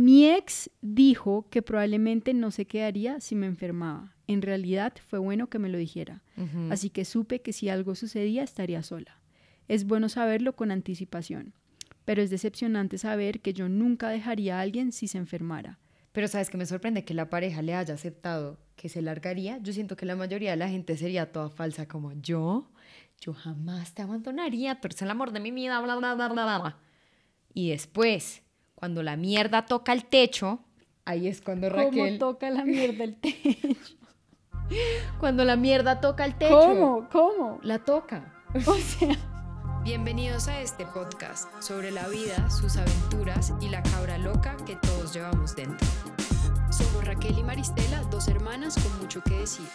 Mi ex dijo que probablemente no se quedaría si me enfermaba. En realidad fue bueno que me lo dijera. Ujú. Así que supe que si algo sucedía estaría sola. Es bueno saberlo con anticipación, pero es decepcionante saber que yo nunca dejaría a alguien si se enfermara. Pero sabes que me sorprende que la pareja le haya aceptado que se largaría. Yo siento que la mayoría de la gente sería toda falsa, como yo, yo jamás te abandonaría, tú eres el amor de mi vida, bla, bla, bla, bla, bla. Y después, cuando la mierda toca el techo, ahí es cuando ¿Cómo Raquel, toca la mierda el techo? cuando la mierda toca el techo, ¿Cómo? ¿Cómo? la toca. O sea, Bienvenidos a este podcast sobre la vida, sus aventuras y la cabra loca que todos llevamos dentro. Somos Raquel y Maristela, dos hermanas con mucho que decir.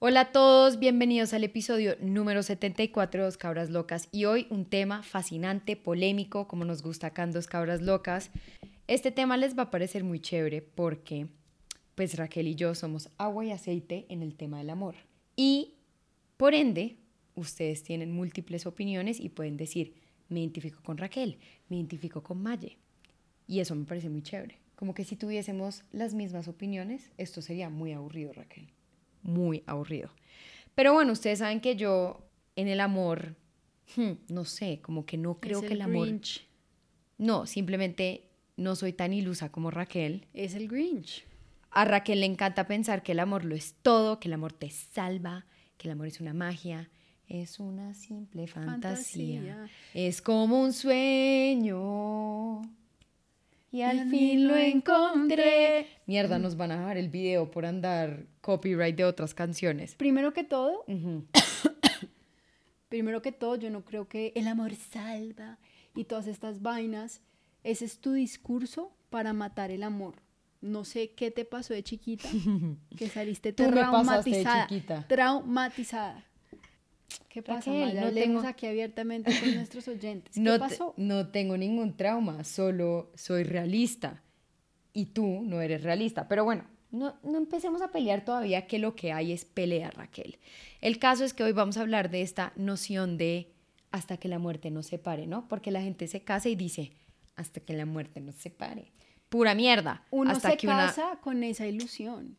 Hola a todos, bienvenidos al episodio número 74 de Dos Cabras Locas y hoy un tema fascinante, polémico, como nos gusta acá Dos Cabras Locas. Este tema les va a parecer muy chévere porque pues Raquel y yo somos agua y aceite en el tema del amor. Y por ende, ustedes tienen múltiples opiniones y pueden decir, me identifico con Raquel, me identifico con Maye. Y eso me parece muy chévere. Como que si tuviésemos las mismas opiniones, esto sería muy aburrido, Raquel muy aburrido. Pero bueno, ustedes saben que yo en el amor, hmm, no sé, como que no creo es que el amor... Grinch. No, simplemente no soy tan ilusa como Raquel. Es el Grinch. A Raquel le encanta pensar que el amor lo es todo, que el amor te salva, que el amor es una magia. Es una simple fantasía. Fantasía. Es como un sueño. Y al fin lo encontré. Mierda, nos van a dejar el video por andar copyright de otras canciones. Primero que todo, Ujú. primero que todo, yo no creo que el amor salva y todas estas vainas. Ese es tu discurso para matar el amor. No sé qué te pasó de chiquita, que saliste Tú me pasaste de traumatizada. chiquita. Traumatizada. ¿Qué pasa, Raquel, Maya? no Hablemos tengo- aquí abiertamente con nuestros oyentes. ¿Qué No, pasó? no tengo ningún trauma, solo soy realista. Y tú no eres realista. Pero bueno, no, no empecemos a pelear todavía, que lo que hay es pelea, Raquel. El caso es que hoy vamos a hablar de esta noción de hasta que la muerte nos separe, ¿no? Porque la gente se casa y dice, hasta que la muerte nos separe. Pura mierda. Uno hasta se que una- casa con esa ilusión,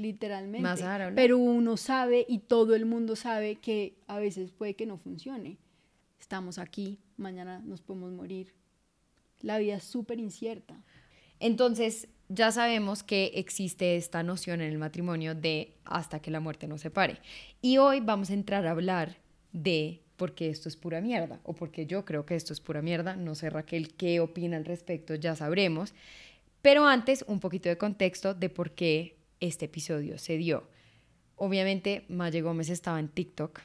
literalmente. Más ahora, Pero uno sabe y todo el mundo sabe que a veces puede que no funcione. Estamos aquí, mañana nos podemos morir. La vida es súper incierta. Entonces, ya sabemos que existe esta noción en el matrimonio de hasta que la muerte nos separe. Y hoy vamos a entrar a hablar de por qué esto es pura mierda o porque yo creo que esto es pura mierda. No sé, Raquel, qué opina al respecto, ya sabremos. Pero antes, un poquito de contexto de por qué este episodio se dio. Obviamente, Maye Gómez estaba en TikTok.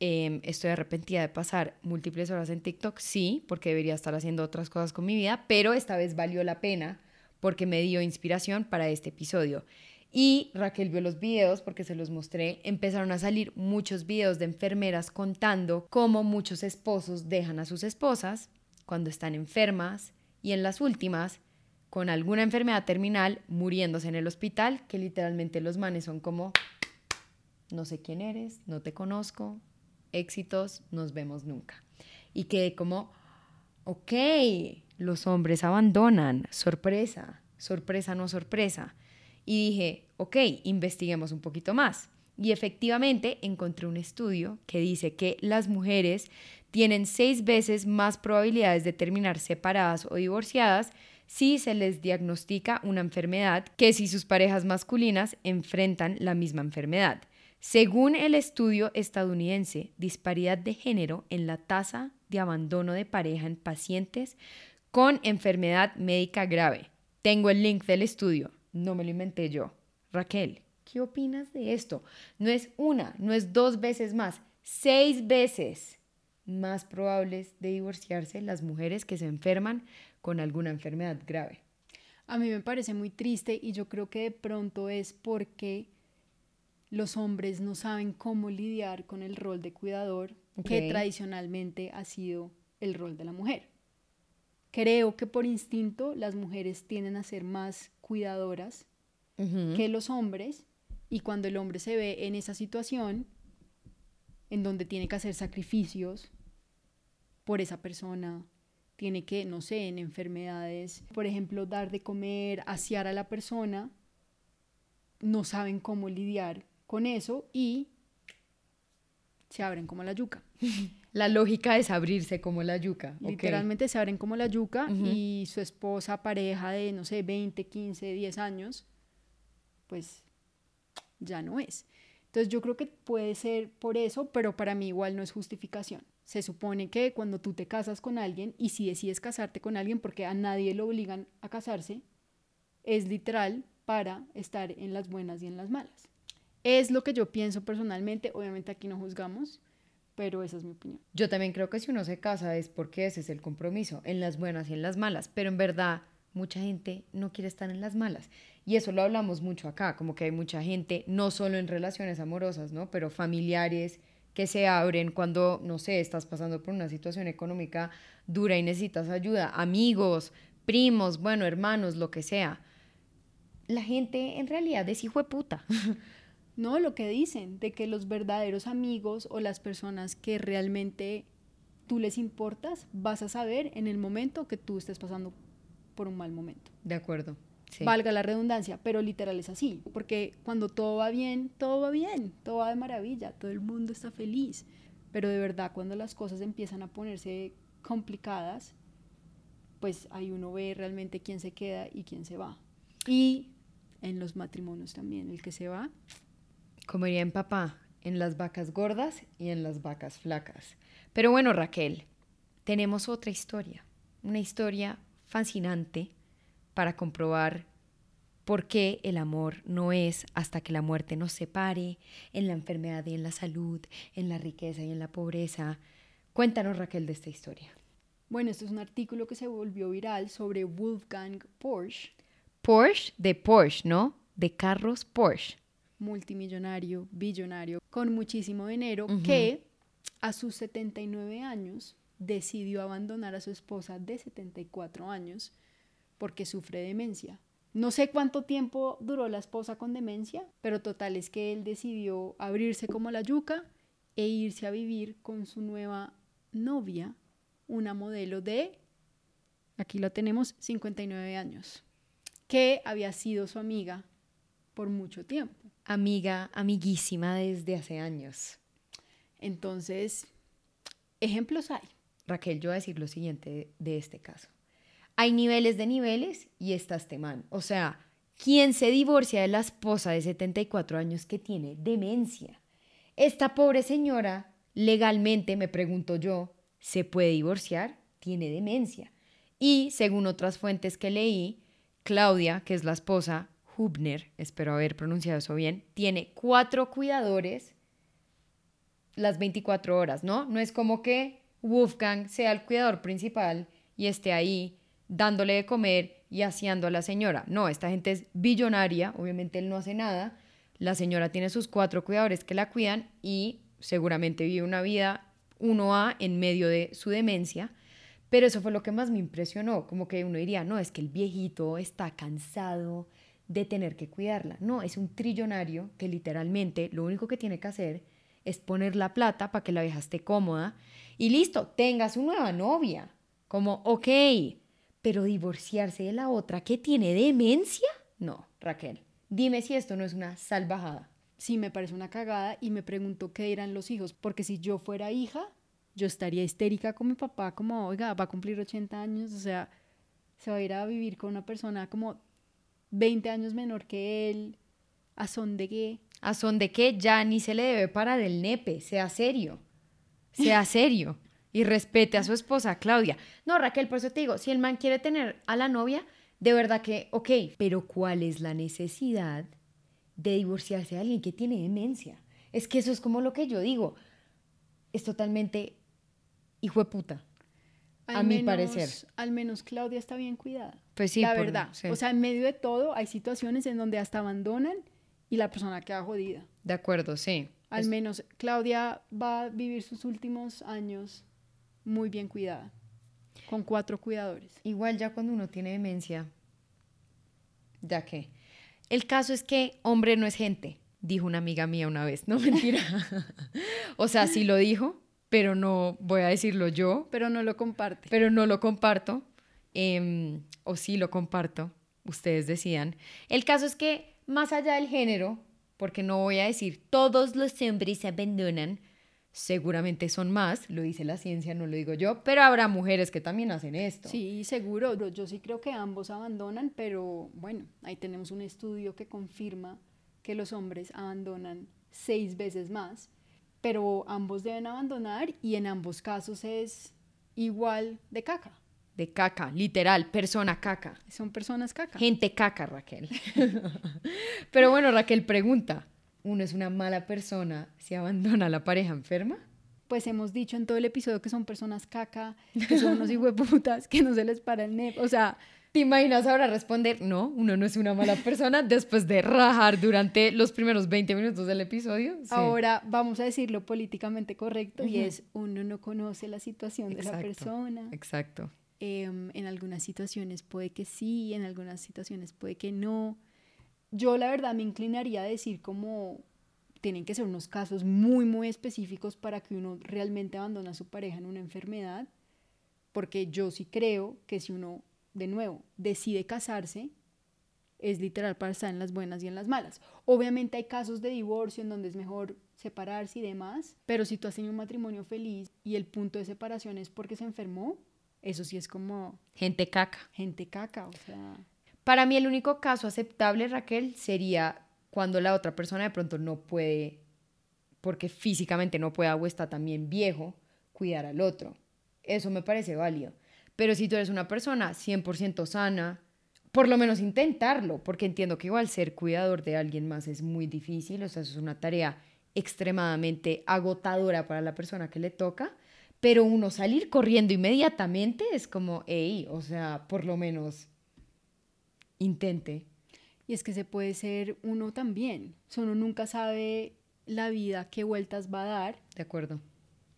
Em, estoy arrepentida de pasar múltiples horas en TikTok, sí, porque debería estar haciendo otras cosas con mi vida, pero esta vez valió la pena porque me dio inspiración para este episodio. Y Raquel vio los videos porque se los mostré. Empezaron a salir muchos videos de enfermeras contando cómo muchos esposos dejan a sus esposas cuando están enfermas y en las últimas con alguna enfermedad terminal muriéndose en el hospital, que literalmente los manes son como no sé quién eres, no te conozco, éxitos, nos vemos nunca. Y quedé como, ok, los hombres abandonan, sorpresa, sorpresa, no sorpresa. Y dije, ok, investiguemos un poquito más. Y efectivamente encontré un estudio que dice que las mujeres tienen seis veces más probabilidades de terminar separadas o divorciadas si se les diagnostica una enfermedad que si sus parejas masculinas enfrentan la misma enfermedad. Según el estudio estadounidense, disparidad de género en la tasa de abandono de pareja en pacientes con enfermedad médica grave. Tengo el link del estudio, no me lo inventé yo. Raquel, ¿qué opinas de esto? No es una, no es dos veces más, seis veces más probables de divorciarse las mujeres que se enferman con alguna enfermedad grave. A mí me parece muy triste y yo creo que de pronto es porque los hombres no saben cómo lidiar con el rol de cuidador que tradicionalmente ha sido el rol de la mujer. Creo que por instinto las mujeres tienden a ser más cuidadoras que los hombres y cuando el hombre se ve en esa situación en donde tiene que hacer sacrificios por esa persona, tiene que, no sé, en enfermedades, por ejemplo, dar de comer, asear a la persona, no saben cómo lidiar con eso y se abren como la yuca. La lógica es abrirse como la yuca. Literalmente se abren como la yuca y su esposa, pareja de, no sé, 20, 15, 10 años, pues ya no es. Entonces yo creo que puede ser por eso, pero para mí igual no es justificación. Se supone que cuando tú te casas con alguien y si decides casarte con alguien porque a nadie lo obligan a casarse, es literal para estar en las buenas y en las malas. Es lo que yo pienso personalmente, obviamente aquí no juzgamos, pero esa es mi opinión. Yo también creo que si uno se casa es porque ese es el compromiso, en las buenas y en las malas, pero en verdad mucha gente no quiere estar en las malas. Y eso lo hablamos mucho acá, como que hay mucha gente, no solo en relaciones amorosas, ¿no? Pero familiares que se abren cuando, no sé, estás pasando por una situación económica dura y necesitas ayuda, amigos, primos, bueno, hermanos, lo que sea. La gente en realidad es hijo de puta. No, lo que dicen, de que los verdaderos amigos o las personas que realmente tú les importas, vas a saber en el momento que tú estés pasando por un mal momento. De acuerdo. Sí. Valga la redundancia, pero literal es así, porque cuando todo va bien, todo va bien, todo va de maravilla, todo el mundo está feliz, pero de verdad cuando las cosas empiezan a ponerse complicadas, pues ahí uno ve realmente quién se queda y quién se va. Y en los matrimonios también, el que se va, Como diría en papá, en las vacas gordas y en las vacas flacas. Pero bueno, Raquel, tenemos otra historia, una historia fascinante para comprobar por qué el amor no es hasta que la muerte nos separe, en la enfermedad y en la salud, en la riqueza y en la pobreza. Cuéntanos, Raquel, de esta historia. bueno, esto es un artículo que se volvió viral sobre Wolfgang Porsche, Porsche de Porsche, ¿no? De carros Porsche. multimillonario, billonario, con muchísimo dinero, que a sus 79 años decidió abandonar a su esposa de 74 años porque sufre demencia. No sé cuánto tiempo duró la esposa con demencia, pero total es que él decidió abrirse como la yuca e irse a vivir con su nueva novia, una modelo de, aquí la tenemos, 59 años, que había sido su amiga por mucho tiempo. Amiga, amiguísima desde hace años. Entonces, ejemplos hay. Raquel, yo voy a decir lo siguiente de, de este caso. Hay niveles de niveles y está este man. O sea, ¿quién se divorcia de la esposa de 74 años que tiene demencia? Esta pobre señora, legalmente, me pregunto yo, ¿se puede divorciar? Tiene demencia. Y según otras fuentes que leí, Claudia, que es la esposa, Hubner, espero haber pronunciado eso bien, tiene cuatro cuidadores las 24 horas, ¿no? No es como que Wolfgang sea el cuidador principal y esté ahí dándole de comer y aseando a la señora. No, esta gente es billonaria, obviamente él no hace nada. La señora tiene sus cuatro cuidadores que la cuidan y seguramente vive una vida 1A en medio de su demencia. Pero eso fue lo que más me impresionó, como que uno diría, no, es que el viejito está cansado de tener que cuidarla. No, es un trillonario que literalmente lo único que tiene que hacer es poner la plata para que la vieja esté cómoda y listo, tenga su nueva novia. Como, ok, pero divorciarse de la otra que tiene demencia? No, Raquel, dime si esto no es una salvajada. Sí, me parece una cagada y me pregunto qué dirán los hijos, porque si yo fuera hija, yo estaría histérica con mi papá, como, oiga, va a cumplir 80 años, o sea, se va a ir a vivir con una persona como 20 años menor que él, a son de qué. A son de que ya ni se le debe parar el nepe, sea serio, sea serio y respete a su esposa Claudia. No, Raquel, por eso te digo, si el man quiere tener a la novia, de verdad que, ok, pero ¿cuál es la necesidad de divorciarse de alguien que tiene demencia? Es que eso es como lo que yo digo, es totalmente hijo de puta, a mi parecer. Al menos Claudia está bien cuidada. Pues sí, la por- verdad. sí. O sea, en medio de todo hay situaciones en donde hasta abandonan y la persona queda jodida. De acuerdo, sí. Al menos Claudia va a vivir sus últimos años muy bien cuidada, con cuatro cuidadores. Igual ya cuando uno tiene demencia, ya que. El caso es que hombre no es gente, dijo una amiga mía una vez, no mentira. o sea, sí lo dijo, pero no voy a decirlo yo, Pero no lo comparte. pero no lo comparto, em, o sí lo comparto, ustedes decían. El caso es que más allá del género, porque no voy a decir todos los hombres se abandonan, seguramente son más, lo dice la ciencia, no lo digo yo, pero habrá mujeres que también hacen esto. Sí, seguro. Yo- sí creo que ambos abandonan, pero bueno, ahí tenemos un estudio que confirma que los hombres abandonan seis veces más, pero ambos deben abandonar y en ambos casos es igual de caca. De caca, literal, persona caca. Son personas caca. Gente caca, Raquel. Pero bueno, Raquel pregunta, ¿uno es una mala persona si abandona a la pareja enferma? Pues hemos dicho en todo el episodio que son personas caca, que son unos hijueputas, que no se les para el nep. O sea, ¿Te imaginas ahora responder, no, uno no es una mala persona después de rajar durante los primeros 20 minutos del episodio? Sí. ahora vamos a decirlo políticamente correcto y es uno no conoce la situación de la persona. Exacto. Em, en algunas situaciones puede que sí, en algunas situaciones puede que no. Yo la verdad me inclinaría a decir como tienen que ser unos casos muy, muy específicos para que uno realmente abandone a su pareja en una enfermedad, porque yo sí creo que si uno, de nuevo, decide casarse, es literal para estar en las buenas y en las malas. Obviamente hay casos de divorcio en donde es mejor separarse y demás, pero si tú has tenido un matrimonio feliz y el punto de separación es porque se enfermó, eso sí es como Gente caca. gente caca, o sea, Para mí el único caso aceptable, Raquel, sería cuando la otra persona de pronto no puede, porque físicamente no pueda o está también viejo, cuidar al otro. Eso me parece válido. Pero si tú eres una persona 100% sana, por lo menos intentarlo, porque entiendo que igual ser cuidador de alguien más es muy difícil, o sea, eso es una tarea extremadamente agotadora para la persona que le toca, pero uno salir corriendo inmediatamente es como, hey, o sea, por lo menos intente. y es que se puede ser uno también, o sea, uno nunca sabe la vida qué vueltas va a dar De acuerdo.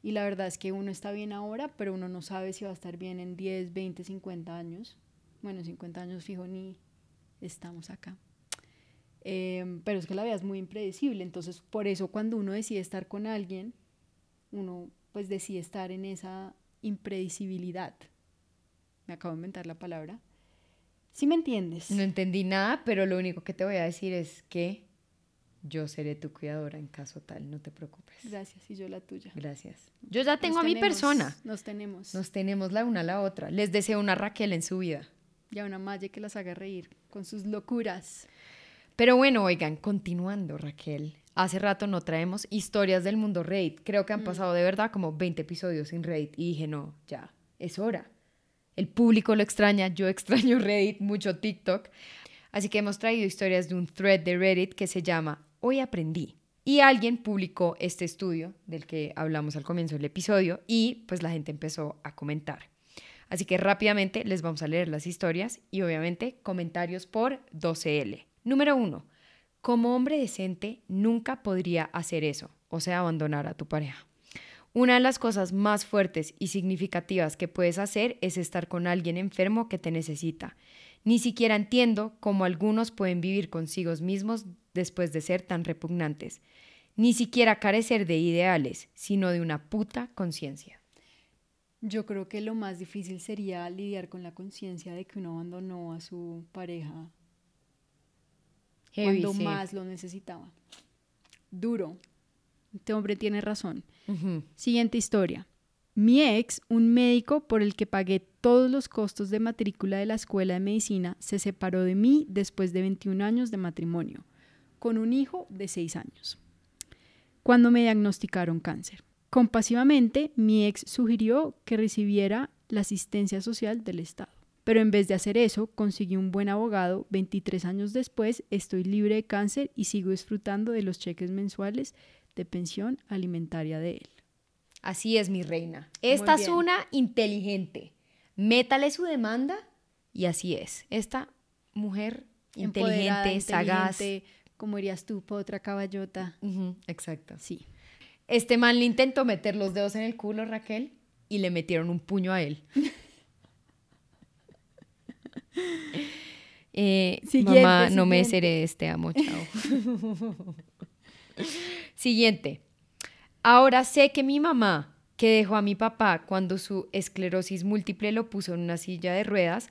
y la verdad es que uno está bien ahora, pero uno no sabe si va a estar bien en 10, 20, 50 años. Bueno, 50 años fijo ni estamos acá. Em, pero es que la vida es muy impredecible, entonces por eso cuando uno decide estar con alguien, uno pues decide estar en esa impredecibilidad. Me acabo de inventar la palabra. ¿Sí me entiendes? No entendí nada, pero lo único que te voy a decir es que yo seré tu cuidadora en caso tal, no te preocupes. Gracias, y yo la tuya. Gracias. Yo ya tengo Nos a mi persona. Nos tenemos. Nos tenemos la una a la otra. Les deseo una Raquel en su vida. Y a una Maya que las haga reír con sus locuras. Pero bueno, oigan, continuando, Raquel. Hace rato no traemos historias del mundo Reddit. Creo que han pasado de verdad como 20 episodios sin Reddit. Y dije, no, ya, es hora. El público lo extraña, yo extraño Reddit, mucho TikTok. Así que hemos traído historias de un thread de Reddit que se llama Hoy aprendí. Y alguien publicó este estudio del que hablamos al comienzo del episodio y pues la gente empezó a comentar. Así que rápidamente les vamos a leer las historias y obviamente comentarios por 12L. Número uno, como hombre decente nunca podría hacer eso, o sea, abandonar a tu pareja. Una de las cosas más fuertes y significativas que puedes hacer es estar con alguien enfermo que te necesita. Ni siquiera entiendo cómo algunos pueden vivir consigo mismos después de ser tan repugnantes. Ni siquiera carecer de ideales, sino de una puta conciencia. Yo creo que lo más difícil sería lidiar con la conciencia de que uno abandonó a su pareja Heavy, cuando sí. más lo necesitaba. Duro. Este hombre tiene razón. Siguiente historia. Mi ex, un médico por el que pagué todos los costos de matrícula de la escuela de medicina, se separó de mí después de 21 años de matrimonio, con un hijo de 6 años, cuando me diagnosticaron cáncer. Compasivamente, mi ex sugirió que recibiera la asistencia social del Estado. Pero en vez de hacer eso, conseguí un buen abogado. 23 años después, estoy libre de cáncer y sigo disfrutando de los cheques mensuales de pensión alimentaria de él. Así es, mi reina. Esta es una inteligente. Métale su demanda y así es. Esta mujer Empoderada, inteligente, sagaz. inteligente, Como dirías tú, otra caballota. Exacto. Sí. Este man le intentó meter los dedos en el culo, Raquel, y le metieron un puño a él. Eh, mamá, no me siguiente. heredes, te amo, chao. siguiente. Ahora sé que mi mamá, que dejó a mi papá cuando su esclerosis múltiple lo puso en una silla de ruedas,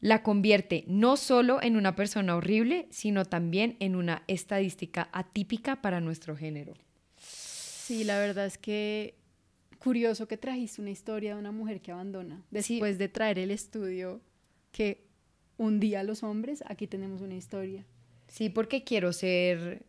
la convierte no solo en una persona horrible, sino también en una estadística atípica para nuestro género. Sí, la verdad es que curioso que trajiste una historia de una mujer que abandona. Después de traer el estudio que un día los hombres, aquí tenemos una historia. Sí, porque quiero ser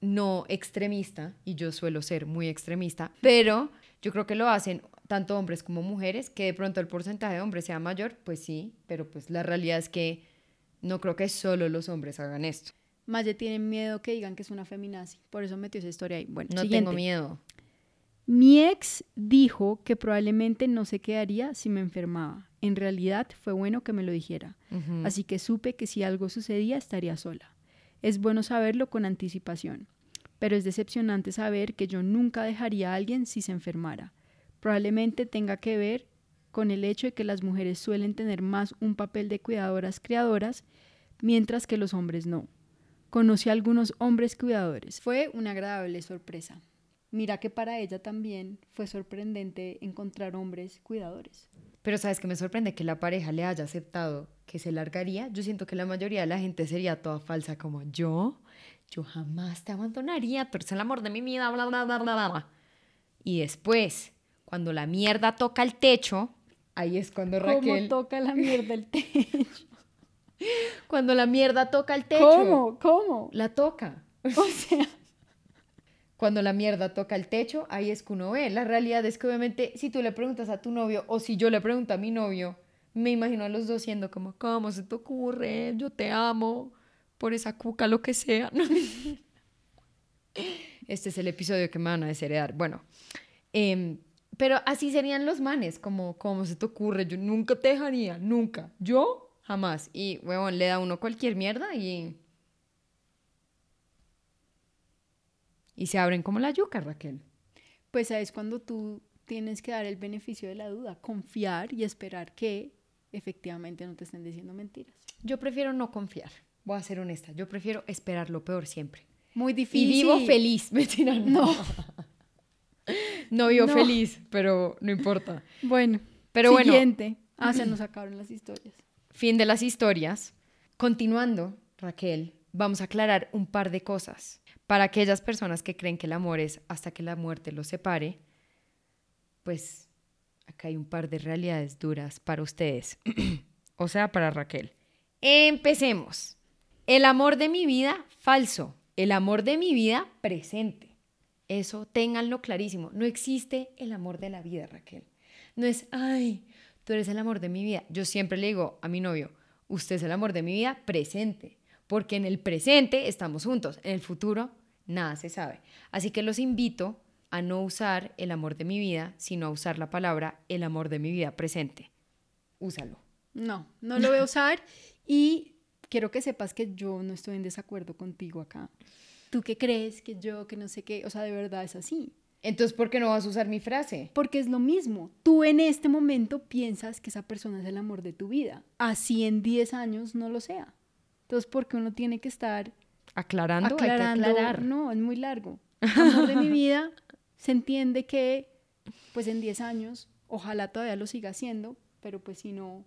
no extremista, y yo suelo ser muy extremista, pero yo creo que lo hacen tanto hombres como mujeres, que de pronto el porcentaje de hombres sea mayor, pues sí, pero pues la realidad es que no creo que solo los hombres hagan esto. Maye tiene miedo que digan que es una feminazi, por eso metió esa historia ahí. Bueno, no tengo miedo. Mi ex dijo que probablemente no se quedaría si me enfermaba. En realidad fue bueno que me lo dijera. Así que supe que si algo sucedía estaría sola. Es bueno saberlo con anticipación. Pero es decepcionante saber que yo nunca dejaría a alguien si se enfermara. Probablemente tenga que ver con el hecho de que las mujeres suelen tener más un papel de cuidadoras criadoras, mientras que los hombres no. Conocí a algunos hombres cuidadores. Fue una agradable sorpresa. Mira que para ella también fue sorprendente encontrar hombres cuidadores. Pero sabes que me sorprende que la pareja le haya aceptado que se largaría. Yo siento que la mayoría de la gente sería toda falsa como yo. Yo jamás te abandonaría, tú eres el amor de mi vida, bla, bla, bla, bla, bla. Y después, cuando la mierda toca el techo, ahí es cuando Raquel... ¿Cómo toca la mierda el techo? cuando la mierda toca el techo. ¿Cómo? ¿Cómo? La toca. O sea cuando la mierda toca el techo, ahí es que uno ve. La realidad es que obviamente si tú le preguntas a tu novio o si yo le pregunto a mi novio, me imagino a los dos siendo como, ¿cómo se te ocurre? Yo te amo por esa cuca, lo que sea. Este es el episodio que me van a desheredar. Bueno, em, pero así serían los manes, como, ¿cómo se te ocurre? Yo nunca te dejaría, nunca. Yo, jamás. Y, huevón, le da uno cualquier mierda y y se abren como la yuca, Raquel. Pues es cuando tú tienes que dar el beneficio de la duda, confiar y esperar que efectivamente no te estén diciendo mentiras. Yo prefiero no confiar, voy a ser honesta, yo prefiero esperar lo peor siempre. Muy difícil. Y vivo feliz, me no. No vivo feliz, pero no importa. Bueno, pero siguiente. bueno. Ah, se nos acabaron las historias. Fin de las historias. Continuando, Raquel, vamos a aclarar un par de cosas. Para aquellas personas que creen que el amor es hasta que la muerte los separe, pues acá hay un par de realidades duras para ustedes, o sea, para Raquel. Empecemos. El amor de mi vida, falso. El amor de mi vida, presente. Eso ténganlo clarísimo. No existe el amor de la vida, Raquel. No es, ay, tú eres el amor de mi vida. Yo siempre le digo a mi novio, usted es el amor de mi vida, presente. Porque en el presente estamos juntos, en el futuro nada se sabe. Así que los invito a no usar el amor de mi vida, sino a usar la palabra el amor de mi vida presente. Úsalo. No, no lo voy a usar y quiero que sepas que yo no estoy en desacuerdo contigo acá. ¿Tú qué crees que yo, que no sé qué? O sea, de verdad es así. Entonces, ¿por qué no vas a usar mi frase? Porque es lo mismo. Tú en este momento piensas que esa persona es el amor de tu vida. Así en 10 años no lo sea. Entonces, ¿por qué uno tiene que estar aclarando, aclarando hay que aclarar. No, es muy largo. Amor de mi vida, se entiende que pues en 10 años, ojalá todavía lo siga haciendo, pero pues si no,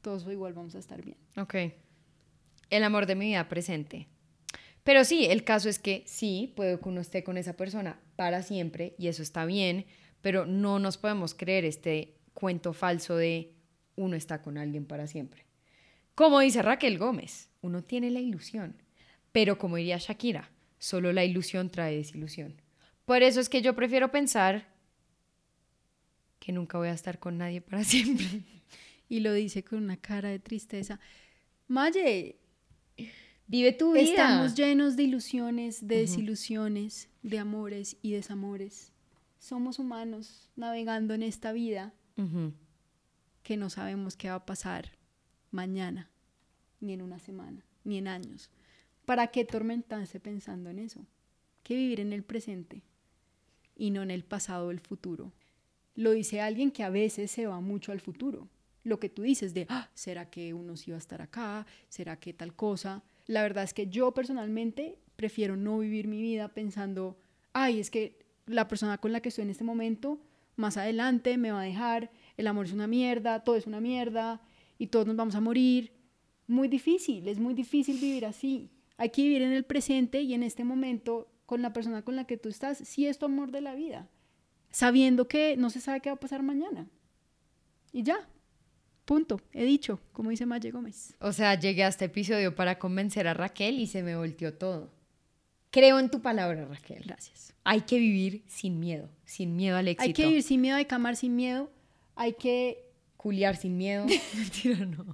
todos igual vamos a estar bien. Ok. El amor de mi vida presente. Pero sí, el caso es que sí, puede que uno esté con esa persona para siempre y eso está bien, pero no nos podemos creer este cuento falso de uno está con alguien para siempre. Como dice Raquel Gómez, uno tiene la ilusión pero como diría Shakira, solo la ilusión trae desilusión. Por eso es que yo prefiero pensar que nunca voy a estar con nadie para siempre. Y lo dice con una cara de tristeza. Maye, vive tu vida. Estamos llenos de ilusiones, de desilusiones, de amores y desamores. Somos humanos navegando en esta vida que no sabemos qué va a pasar mañana, ni en una semana, ni en años. ¿Para qué tormentarse pensando en eso? Que vivir en el presente y no en el pasado o el futuro. Lo dice alguien que a veces se va mucho al futuro. Lo que tú dices de, ah, ¿será que uno sí va a estar acá? ¿Será que tal cosa? La verdad es que yo personalmente prefiero no vivir mi vida pensando, ay, es que la persona con la que estoy en este momento más adelante me va a dejar, el amor es una mierda, todo es una mierda y todos nos vamos a morir. Muy difícil, es muy difícil vivir así. Hay que vivir en el presente y en este momento con la persona con la que tú estás, si es tu amor de la vida, sabiendo que no se sabe qué va a pasar mañana. Y ya, punto, he dicho, como dice Maye Gómez. O sea, llegué a este episodio para convencer a Raquel y se me volteó todo. Creo en tu palabra, Raquel. Gracias. Hay que vivir sin miedo, sin miedo al éxito. Hay que vivir sin miedo, hay que amar sin miedo, hay que culiar sin miedo. Mentira, no.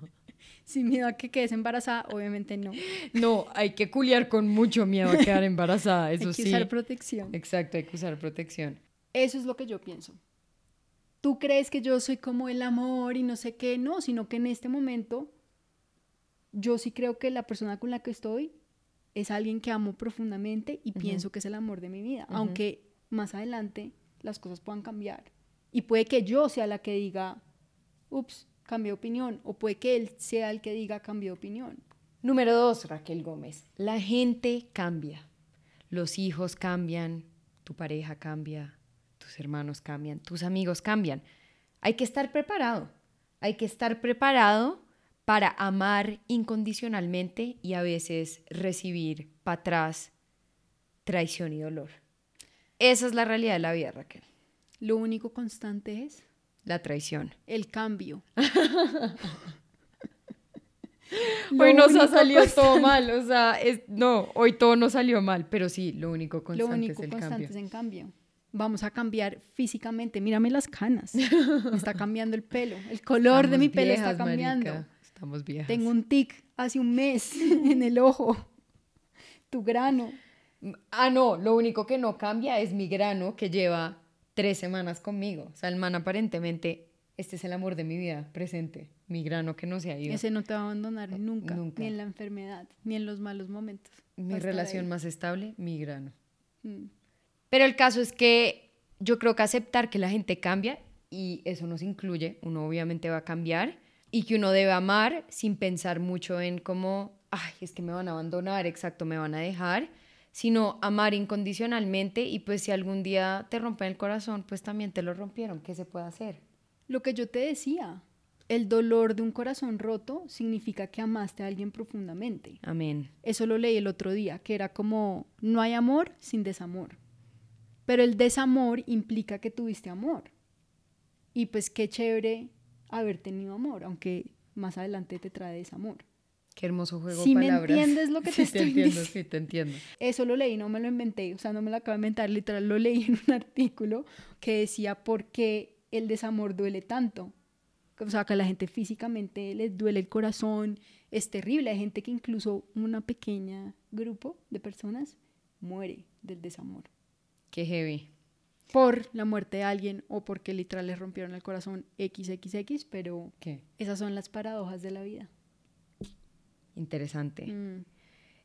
Sin miedo a que quedes embarazada, obviamente no. No, hay que culiar con mucho miedo a quedar embarazada, eso sí. Hay que usar protección. Exacto, hay que usar protección. Eso es lo que yo pienso. Tú crees que yo soy como el amor y no sé qué, no, sino que en este momento yo sí creo que la persona con la que estoy es alguien que amo profundamente y pienso que es el amor de mi vida, aunque más adelante las cosas puedan cambiar. Y puede que yo sea la que diga, ups, cambié de opinión, o puede que él sea el que diga, cambié de opinión. Número dos, Raquel Gómez, la gente cambia. Los hijos cambian, tu pareja cambia, tus hermanos cambian, tus amigos cambian. Hay que estar preparado, hay que estar preparado para amar incondicionalmente y a veces recibir para atrás traición y dolor. Esa es la realidad de la vida, Raquel. Lo único constante es la traición. El cambio. hoy nos ha salido todo mal, o sea, no, hoy todo nos salió mal, pero sí, lo único constante lo único es el constante cambio. es en cambio. Vamos a cambiar físicamente. Mírame las canas. Me está cambiando el pelo. El color de mi pelo está cambiando. Estamos viejas. Tengo un tic hace un mes en el ojo. Tu grano. Ah, no, lo único que no cambia es mi grano que lleva tres semanas conmigo. O sea, el man aparentemente, este es el amor de mi vida presente. Mi grano que no se ha ido. Ese no te va a abandonar nunca, Ni en la enfermedad, ni en los malos momentos. Mi relación más estable, mi grano. Mm. Pero el caso es que yo creo que aceptar que la gente cambia, y eso nos incluye, uno obviamente va a cambiar, y que uno debe amar sin pensar mucho en cómo, ay, es que me van a abandonar, exacto, me van a dejar, sino amar incondicionalmente y pues si algún día te rompen el corazón, pues también te lo rompieron, ¿qué se puede hacer? Lo que yo te decía, el dolor de un corazón roto significa que amaste a alguien profundamente. Amén. Eso lo leí el otro día, que era como, no hay amor sin desamor. Pero el desamor implica que tuviste amor. Y pues qué chévere haber tenido amor, aunque más adelante te trae desamor. Qué hermoso juego si palabras. me entiendes lo que te estoy entiendo, diciendo. Sí, te entiendo. Eso lo leí, no me lo inventé, o sea, no me lo acabo de inventar, literal lo leí en un artículo que decía por qué el desamor duele tanto. O sea, que a la gente físicamente les duele el corazón, es terrible. Hay gente que incluso una pequeña grupo de personas muere del desamor. Qué heavy por la muerte de alguien o porque literal les rompieron el corazón XXX, pero ¿Qué? esas son las paradojas de la vida. Interesante. Mm.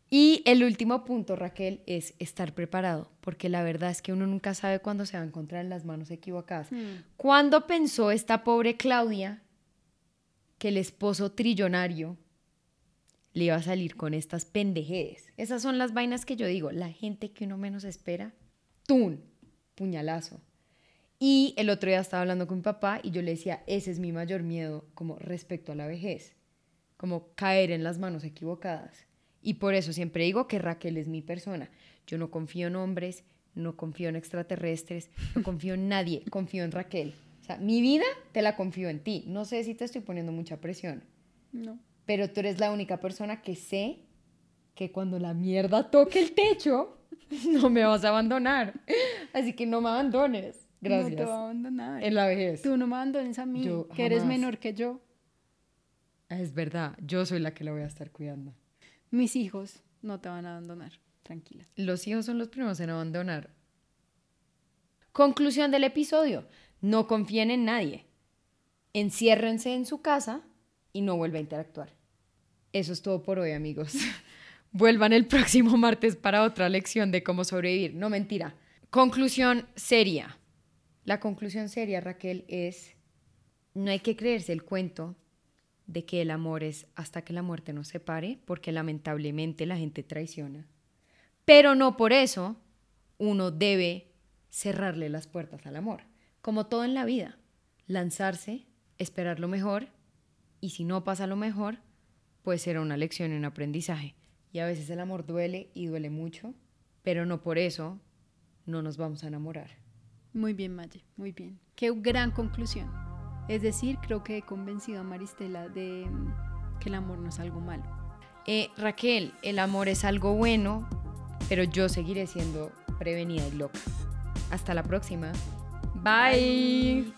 Y el último punto, Raquel, es estar preparado, porque la verdad es que uno nunca sabe cuándo se va a encontrar en las manos equivocadas. Mm. ¿Cuándo pensó esta pobre Claudia que el esposo trillonario le iba a salir con estas pendejedes? Esas son las vainas que yo digo, la gente que uno menos espera, ¡tun! puñalazo. Y el otro día estaba hablando con mi papá y yo le decía, ese es mi mayor miedo como respecto a la vejez, como caer en las manos equivocadas. Y por eso siempre digo que Raquel es mi persona. Yo no confío en hombres, no confío en extraterrestres, no confío en nadie, confío en Raquel. O sea, mi vida te la confío en ti. No sé si te estoy poniendo mucha presión. No. Pero tú eres la única persona que sé que cuando la mierda toque el techo, no me vas a abandonar. Así que no me abandones. Gracias. No te voy a abandonar. En la vejez. Tú no me abandones a mí, Yo que eres menor que yo. Es verdad, yo soy la que la voy a estar cuidando. Mis hijos no te van a abandonar. Tranquila. Los hijos son los primeros en abandonar. Conclusión del episodio. No confíen en nadie. Enciérrense en su casa y no vuelvan a interactuar. Eso es todo por hoy, amigos. Vuelvan el próximo martes para otra lección de cómo sobrevivir. No mentira. Conclusión seria. La conclusión seria, Raquel, es no hay que creerse el cuento de que el amor es hasta que la muerte nos separe, porque lamentablemente la gente traiciona. Pero no por eso uno debe cerrarle las puertas al amor. Como todo en la vida, lanzarse, esperar lo mejor y si no pasa lo mejor, pues será una lección y un aprendizaje. Y a veces el amor duele y duele mucho, pero no por eso no nos vamos a enamorar. Muy bien, Maye, muy bien. Qué gran conclusión. Es decir, creo que he convencido a Maristela de mm, que el amor no es algo malo. Eh, Raquel, el amor es algo bueno, pero yo seguiré siendo prevenida y loca. Hasta la próxima. Bye.